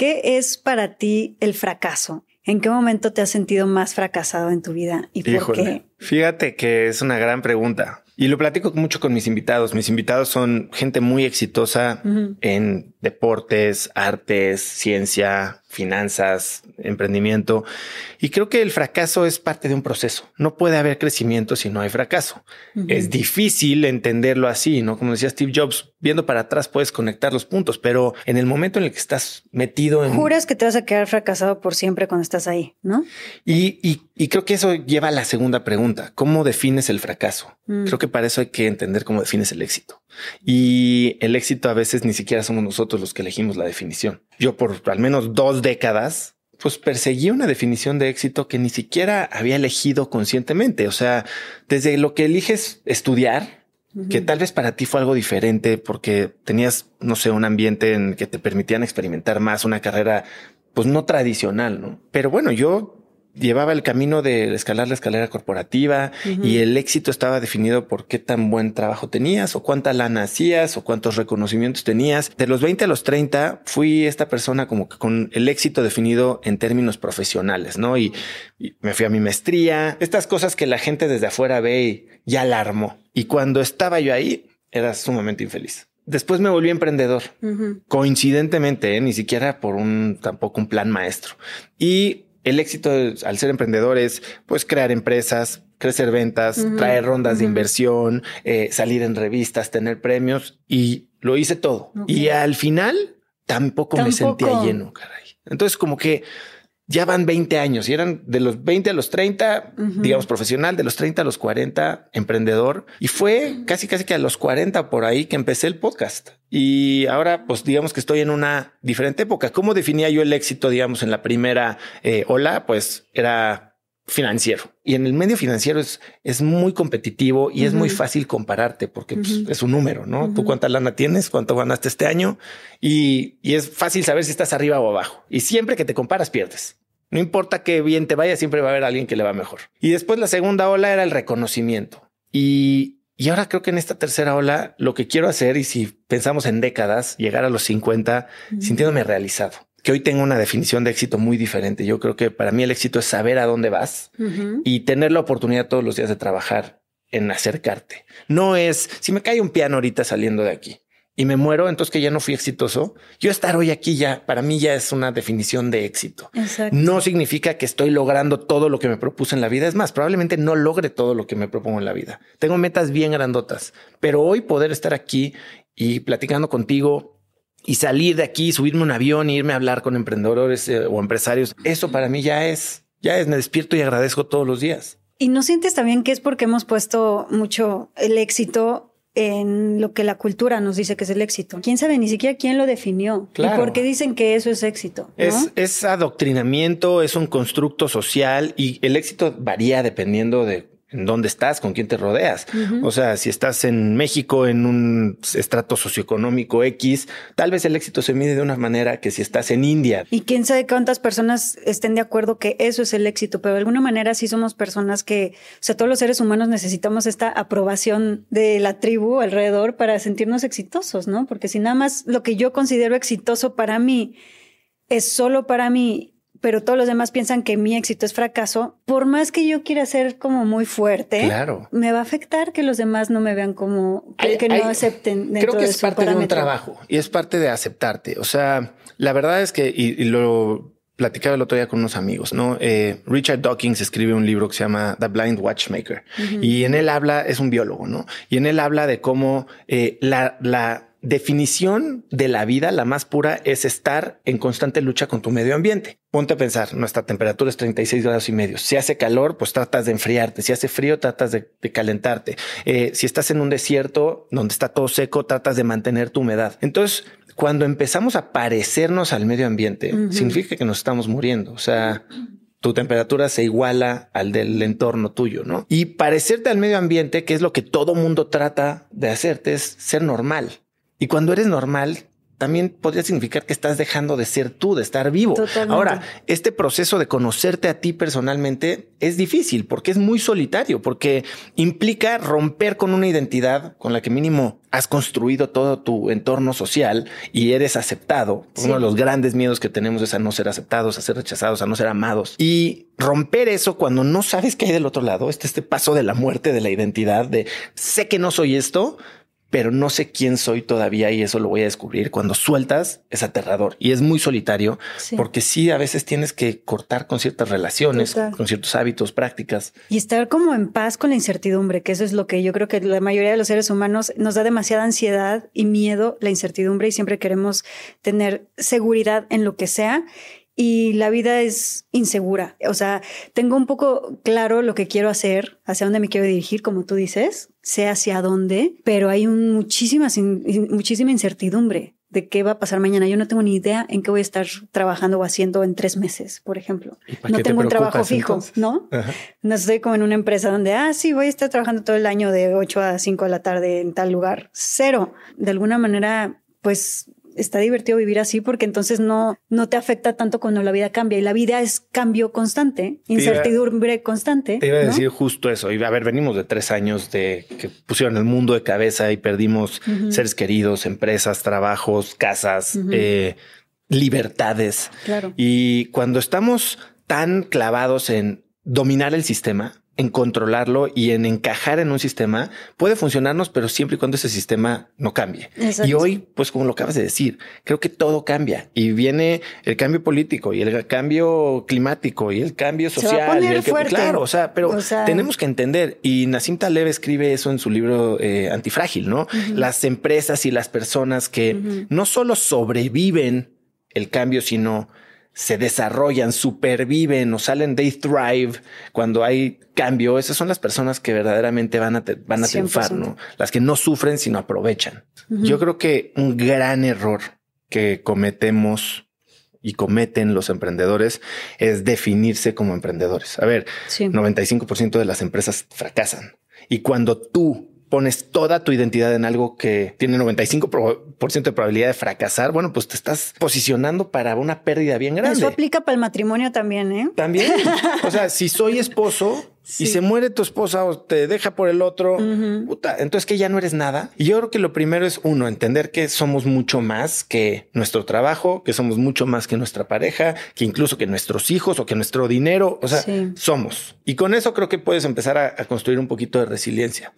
¿Qué es para ti el fracaso? ¿En qué momento te has sentido más fracasado en tu vida y por qué? Fíjate que es una gran pregunta. Y lo platico mucho con mis invitados. Mis invitados son gente muy exitosa en deportes, artes, ciencia, finanzas, emprendimiento. Y creo que el fracaso es parte de un proceso. No puede haber crecimiento si no hay fracaso. Es difícil entenderlo así, ¿no? Como decía Steve Jobs, viendo para atrás puedes conectar los puntos, pero en el momento en el que estás metido en... Juras que te vas a quedar fracasado por siempre cuando estás ahí, ¿no? Y, y, y creo que eso lleva a la segunda pregunta. ¿Cómo defines el fracaso? Mm. Creo que para eso hay que entender cómo defines el éxito. Y el éxito a veces ni siquiera somos nosotros los que elegimos la definición. Yo por al menos dos décadas pues perseguí una definición de éxito que ni siquiera había elegido conscientemente. O sea, desde lo que eliges estudiar, que tal vez para ti fue algo diferente porque tenías, no sé, un ambiente en que te permitían experimentar más, una carrera pues no tradicional, ¿no? Pero bueno, yo llevaba el camino de escalar la escalera corporativa y el éxito estaba definido por qué tan buen trabajo tenías o cuánta lana hacías o cuántos reconocimientos tenías. De los 20 a los 30 fui esta persona como que con el éxito definido en términos profesionales, ¿no? Y, me fui a mi maestría, estas cosas que la gente desde afuera ve y ya alarmó. Y cuando estaba yo ahí, era sumamente infeliz. Después me volví emprendedor, coincidentemente, ¿eh? ni siquiera por un tampoco un plan maestro. Y el éxito al ser emprendedores, pues crear empresas, crecer ventas, traer rondas de inversión, eh, salir en revistas, tener premios y lo hice todo. Y al final tampoco, me sentía lleno, caray. Entonces como que ya van 20 años y eran de los 20 a los 30, digamos profesional, de los 30 a los 40, emprendedor. Y fue casi, casi que a los 40 por ahí que empecé el podcast. Y ahora, pues digamos que estoy en una diferente época. ¿Cómo definía yo el éxito, digamos, en la primera eh, ola? Pues era financiero. Y en el medio financiero es, es muy competitivo y es muy fácil compararte porque pues, es un número, ¿no? Tú cuánta lana tienes, cuánto ganaste este año y, y, es fácil saber si estás arriba o abajo. Y siempre que te comparas, pierdes. No importa qué bien te vaya, siempre va a haber alguien que le va mejor. Y después la segunda ola era el reconocimiento. Y, y ahora creo que en esta tercera ola lo que quiero hacer, y si pensamos en décadas, llegar a los 50 sintiéndome realizado. Que hoy tengo una definición de éxito muy diferente. Yo creo que para mí el éxito es saber a dónde vas y tener la oportunidad todos los días de trabajar en acercarte. No es si me cae un piano ahorita saliendo de aquí y me muero, entonces que ya no fui exitoso. Yo estar hoy aquí ya, para mí ya es una definición de éxito. No significa que estoy logrando todo lo que me propuse en la vida. Es más, probablemente no logre todo lo que me propongo en la vida. Tengo metas bien grandotas, pero hoy poder estar aquí y platicando contigo y salir de aquí, subirme un avión e irme a hablar con emprendedores eh, o empresarios, eso para mí ya es, ya es, me despierto y agradezco todos los días. ¿Y no sientes también que es porque hemos puesto mucho el éxito en lo que la cultura nos dice que es el éxito. ¿Quién sabe ni siquiera quién lo definió? ¿Y por qué dicen que eso es éxito? Es, es adoctrinamiento, es un constructo social y el éxito varía dependiendo de en dónde estás, con quién te rodeas. O sea, si estás en México en un estrato socioeconómico X, tal vez el éxito se mide de una manera que si estás en India. Y quién sabe cuántas personas estén de acuerdo que eso es el éxito, pero de alguna manera sí somos personas que, o sea, todos los seres humanos necesitamos esta aprobación de la tribu alrededor para sentirnos exitosos, ¿no? Porque si nada más lo que yo considero exitoso para mí es solo para mí pero todos los demás piensan que mi éxito es fracaso, por más que yo quiera ser como muy fuerte, claro. me va a afectar que los demás no me vean como que, no acepten. Dentro creo que es parte de un trabajo y es parte de aceptarte. O sea, la verdad es que, y, lo platicaba el otro día con unos amigos, ¿no? Eh, Richard Dawkins escribe un libro que se llama The Blind Watchmaker y en él habla, es un biólogo, ¿no? Y en él habla de cómo eh, la, la definición de la vida, la más pura, es estar en constante lucha con tu medio ambiente. Ponte a pensar, nuestra temperatura es 36 grados y medio. Si hace calor, pues tratas de enfriarte. Si hace frío, tratas de, calentarte. Eh, si estás en un desierto donde está todo seco, tratas de mantener tu humedad. Entonces, cuando empezamos a parecernos al medio ambiente, significa que nos estamos muriendo. O sea, tu temperatura se iguala al del entorno tuyo, ¿no? Y parecerte al medio ambiente, que es lo que todo mundo trata de hacerte, es ser normal. Y cuando eres normal, también podría significar que estás dejando de ser tú, de estar vivo. Ahora, este proceso de conocerte a ti personalmente es difícil porque es muy solitario, porque implica romper con una identidad con la que mínimo has construido todo tu entorno social y eres aceptado. Uno de los grandes miedos que tenemos es a no ser aceptados, a ser rechazados, a no ser amados. Y romper eso cuando no sabes qué hay del otro lado, este, este paso de la muerte de la identidad, de sé que no soy esto, pero no sé quién soy todavía y eso lo voy a descubrir. Cuando sueltas es aterrador y es muy solitario porque sí, a veces tienes que cortar con ciertas relaciones, con ciertos hábitos, prácticas. Y estar como en paz con la incertidumbre, que eso es lo que yo creo que la mayoría de los seres humanos nos da demasiada ansiedad y miedo, la incertidumbre y siempre queremos tener seguridad en lo que sea y la vida es insegura. O sea, tengo un poco claro lo que quiero hacer, hacia dónde me quiero dirigir, como tú dices, sé hacia dónde, pero hay muchísima, muchísima incertidumbre de qué va a pasar mañana. Yo no tengo ni idea en qué voy a estar trabajando o haciendo en tres meses, por ejemplo. No tengo un trabajo fijo, ¿no? No estoy como en una empresa donde, ah, sí, voy a estar trabajando todo el año de 8 a 5 de la tarde en tal lugar. Cero. De alguna manera, pues está divertido vivir así porque entonces no, no te afecta tanto cuando la vida cambia y la vida es cambio constante, incertidumbre constante. Te iba a decir justo eso. Y a ver, venimos de tres años de que pusieron el mundo de cabeza y perdimos seres queridos, empresas, trabajos, casas, eh, libertades. Claro. Y cuando estamos tan clavados en dominar el sistema, en controlarlo y en encajar en un sistema puede funcionarnos, pero siempre y cuando ese sistema no cambie. Y hoy, pues como lo acabas de decir, creo que todo cambia y viene el cambio político y el cambio climático y el cambio social. y claro, o sea, pero tenemos que entender y Nassim Taleb escribe eso en su libro eh, Antifrágil, ¿no? Las empresas y las personas que no solo sobreviven el cambio, sino se desarrollan, superviven o salen, they thrive cuando hay cambio. Esas son las personas que verdaderamente van a, van a triunfar, ¿no? Las que no sufren, sino aprovechan. Yo creo que un gran error que cometemos y cometen los emprendedores es definirse como emprendedores. A ver, 95% de las empresas fracasan. Y cuando tú pones toda tu identidad en algo que tiene 95% de probabilidad de fracasar, bueno, pues te estás posicionando para una pérdida bien grande. Eso aplica para el matrimonio también, ¿eh? También. o sea, si soy esposo, y se muere tu esposa o te deja por el otro, puta, entonces que ya no eres nada. Y yo creo que lo primero es uno, entender que somos mucho más que nuestro trabajo, que somos mucho más que nuestra pareja, que incluso que nuestros hijos o que nuestro dinero, o sea, somos. Y con eso creo que puedes empezar a construir un poquito de resiliencia.